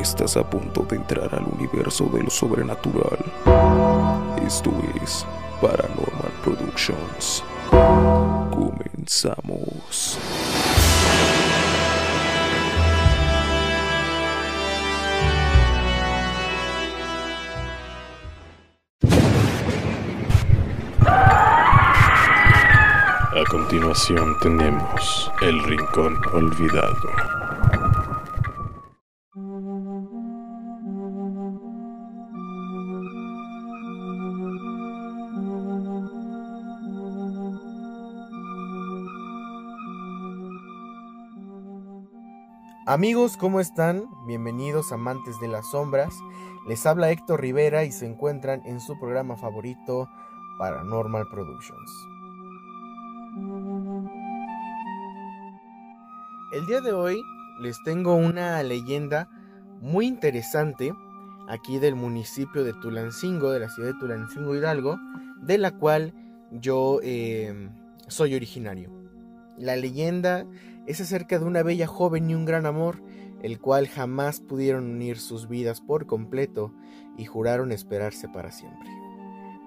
Estás a punto de entrar al universo de lo sobrenatural. Esto es Paranormal Productions. Comenzamos. A continuación tenemos El Rincón Olvidado. Amigos, ¿cómo están? Bienvenidos amantes de las sombras. Les habla Héctor Rivera y se encuentran en su programa favorito Paranormal Productions. El día de hoy les tengo una leyenda muy interesante aquí del municipio de Tulancingo, de la ciudad de Tulancingo Hidalgo, de la cual yo eh, soy originario. La leyenda es acerca de una bella joven y un gran amor, el cual jamás pudieron unir sus vidas por completo y juraron esperarse para siempre.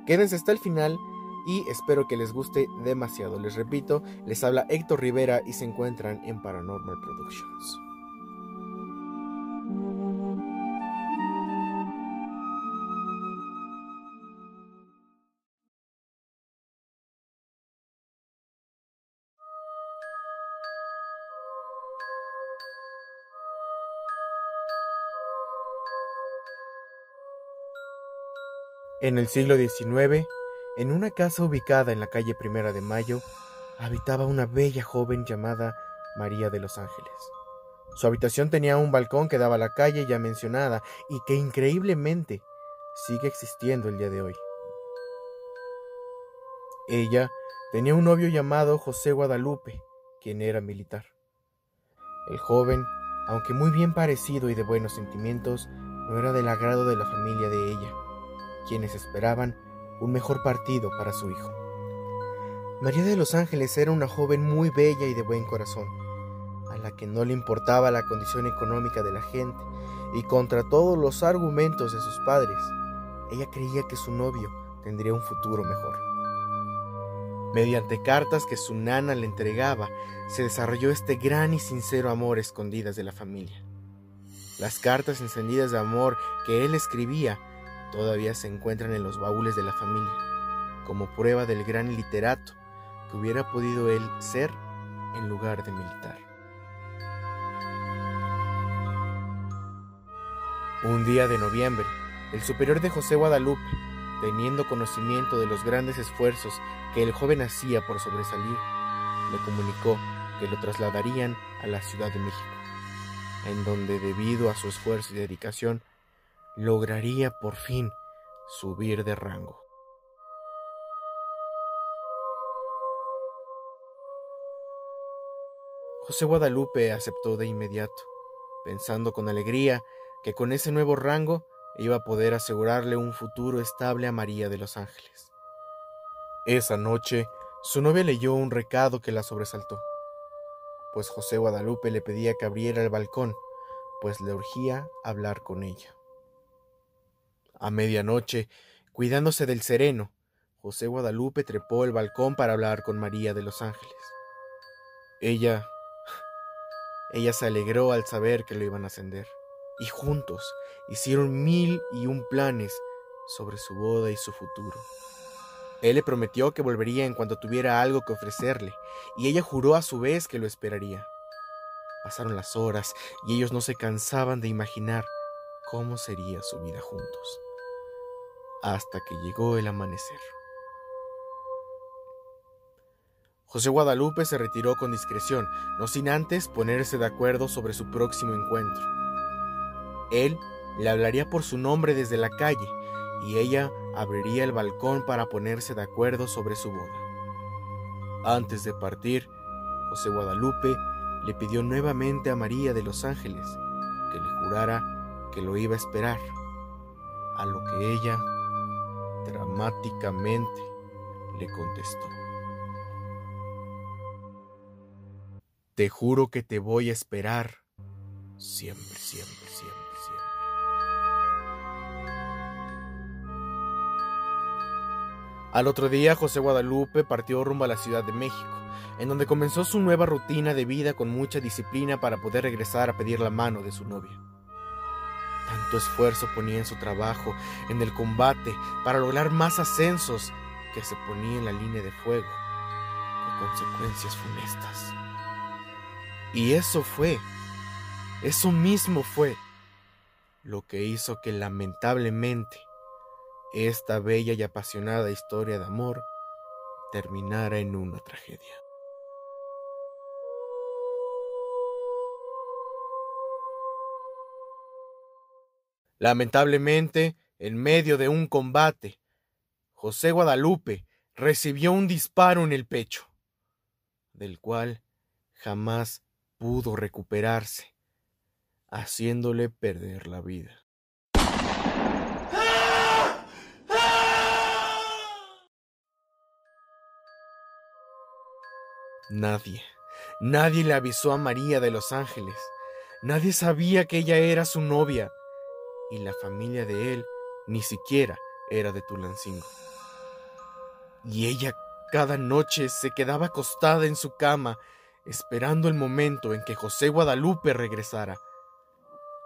Quédense hasta el final y espero que les guste demasiado. Les repito, les habla Héctor Rivera y se encuentran en Paranormal Productions. En el siglo XIX, en una casa ubicada en la calle Primera de Mayo, habitaba una bella joven llamada María de los Ángeles. Su habitación tenía un balcón que daba a la calle ya mencionada y que increíblemente sigue existiendo el día de hoy. Ella tenía un novio llamado José Guadalupe, quien era militar. El joven, aunque muy bien parecido y de buenos sentimientos, no era del agrado de la familia de ella quienes esperaban un mejor partido para su hijo. María de los Ángeles era una joven muy bella y de buen corazón, a la que no le importaba la condición económica de la gente, y contra todos los argumentos de sus padres, ella creía que su novio tendría un futuro mejor. Mediante cartas que su nana le entregaba, se desarrolló este gran y sincero amor escondidas de la familia. Las cartas encendidas de amor que él escribía todavía se encuentran en los baúles de la familia, como prueba del gran literato que hubiera podido él ser en lugar de militar. Un día de noviembre, el superior de José Guadalupe, teniendo conocimiento de los grandes esfuerzos que el joven hacía por sobresalir, le comunicó que lo trasladarían a la Ciudad de México, en donde debido a su esfuerzo y dedicación lograría por fin subir de rango. José Guadalupe aceptó de inmediato, pensando con alegría que con ese nuevo rango iba a poder asegurarle un futuro estable a María de los Ángeles. Esa noche, su novia leyó un recado que la sobresaltó, pues José Guadalupe le pedía que abriera el balcón, pues le urgía hablar con ella. A medianoche, cuidándose del sereno, José Guadalupe trepó el balcón para hablar con María de los Ángeles. Ella... Ella se alegró al saber que lo iban a ascender, y juntos hicieron mil y un planes sobre su boda y su futuro. Él le prometió que volvería en cuanto tuviera algo que ofrecerle, y ella juró a su vez que lo esperaría. Pasaron las horas y ellos no se cansaban de imaginar cómo sería su vida juntos hasta que llegó el amanecer. José Guadalupe se retiró con discreción, no sin antes ponerse de acuerdo sobre su próximo encuentro. Él le hablaría por su nombre desde la calle y ella abriría el balcón para ponerse de acuerdo sobre su boda. Antes de partir, José Guadalupe le pidió nuevamente a María de los Ángeles que le jurara que lo iba a esperar, a lo que ella dramáticamente le contestó. Te juro que te voy a esperar siempre, siempre, siempre, siempre. Al otro día, José Guadalupe partió rumbo a la Ciudad de México, en donde comenzó su nueva rutina de vida con mucha disciplina para poder regresar a pedir la mano de su novia. Tanto esfuerzo ponía en su trabajo, en el combate, para lograr más ascensos, que se ponía en la línea de fuego, con consecuencias funestas. Y eso fue, eso mismo fue, lo que hizo que lamentablemente esta bella y apasionada historia de amor terminara en una tragedia. Lamentablemente, en medio de un combate, José Guadalupe recibió un disparo en el pecho, del cual jamás pudo recuperarse, haciéndole perder la vida. Nadie, nadie le avisó a María de los Ángeles. Nadie sabía que ella era su novia. Y la familia de él ni siquiera era de Tulancingo. Y ella cada noche se quedaba acostada en su cama, esperando el momento en que José Guadalupe regresara,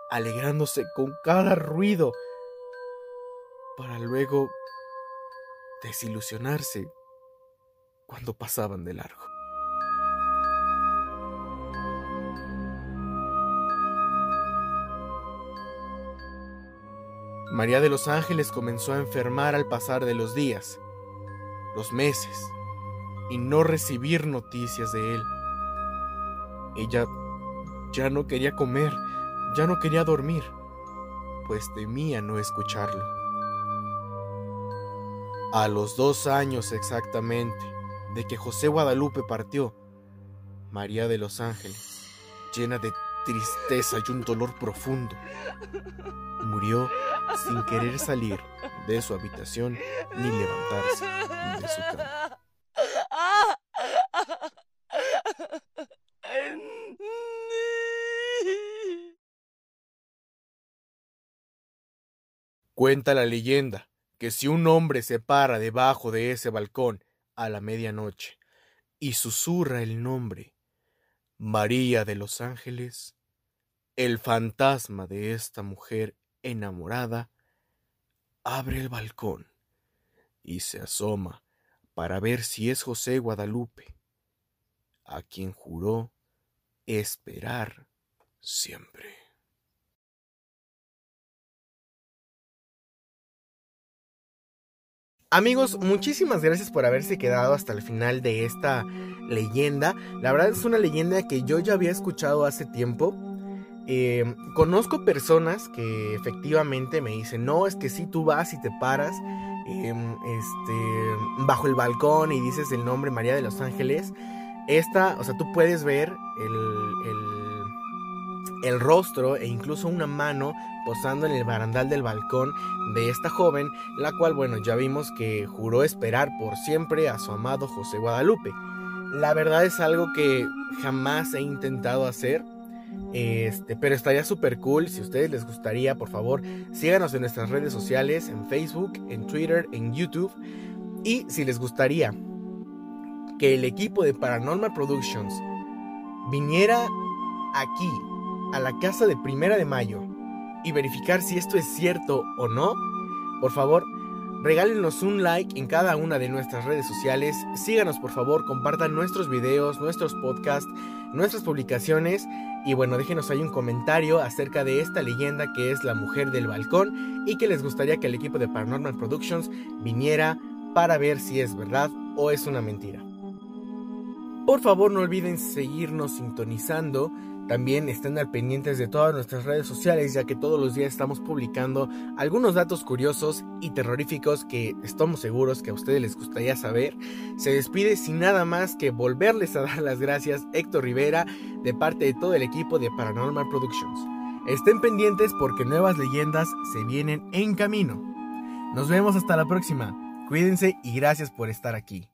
alegrándose con cada ruido, para luego desilusionarse cuando pasaban de largo. María de los Ángeles comenzó a enfermar al pasar de los días, los meses, y no recibir noticias de él. Ella ya no quería comer, ya no quería dormir, pues temía no escucharlo. A los dos años exactamente de que José Guadalupe partió, María de los Ángeles, llena de tristeza y un dolor profundo, murió sin querer salir de su habitación ni levantarse de su cama. Cuenta la leyenda que si un hombre se para debajo de ese balcón a la medianoche y susurra el nombre María de los Ángeles, el fantasma de esta mujer enamorada, abre el balcón y se asoma para ver si es José Guadalupe, a quien juró esperar siempre. Amigos, muchísimas gracias por haberse quedado hasta el final de esta leyenda. La verdad es una leyenda que yo ya había escuchado hace tiempo eh, conozco personas que efectivamente me dicen, no, es que si tú vas y te paras em, este, bajo el balcón y dices el nombre María de los Ángeles, esta, o sea, tú puedes ver el, el, el rostro e incluso una mano posando en el barandal del balcón de esta joven, la cual, bueno, ya vimos que juró esperar por siempre a su amado José Guadalupe. La verdad es algo que jamás he intentado hacer este, pero estaría súper cool. Si a ustedes les gustaría, por favor, síganos en nuestras redes sociales, en Facebook, en Twitter, en YouTube. Y si les gustaría que el equipo de Paranormal Productions viniera aquí, a la casa de Primera de Mayo, y verificar si esto es cierto o no, por favor, regálenos un like en cada una de nuestras redes sociales. Síganos, por favor, compartan nuestros videos, nuestros podcasts, nuestras publicaciones y bueno, déjenos ahí un comentario acerca de esta leyenda que es la mujer del balcón y que les gustaría que el equipo de Paranormal Productions viniera para ver si es verdad o es una mentira. Por favor no olviden seguirnos sintonizando también estén al pendientes de todas nuestras redes sociales ya que todos los días estamos publicando algunos datos curiosos y terroríficos que estamos seguros que a ustedes les gustaría saber. Se despide sin nada más que volverles a dar las gracias Héctor Rivera de parte de todo el equipo de Paranormal Productions. Estén pendientes porque nuevas leyendas se vienen en camino. Nos vemos hasta la próxima. Cuídense y gracias por estar aquí.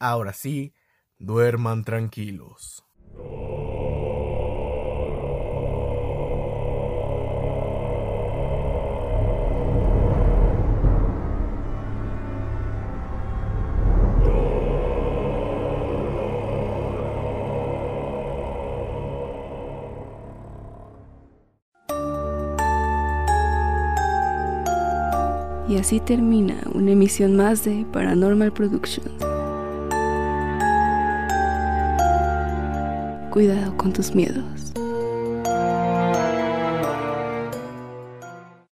Ahora sí, duerman tranquilos. Y así termina una emisión más de Paranormal Productions. Cuidado con tus miedos.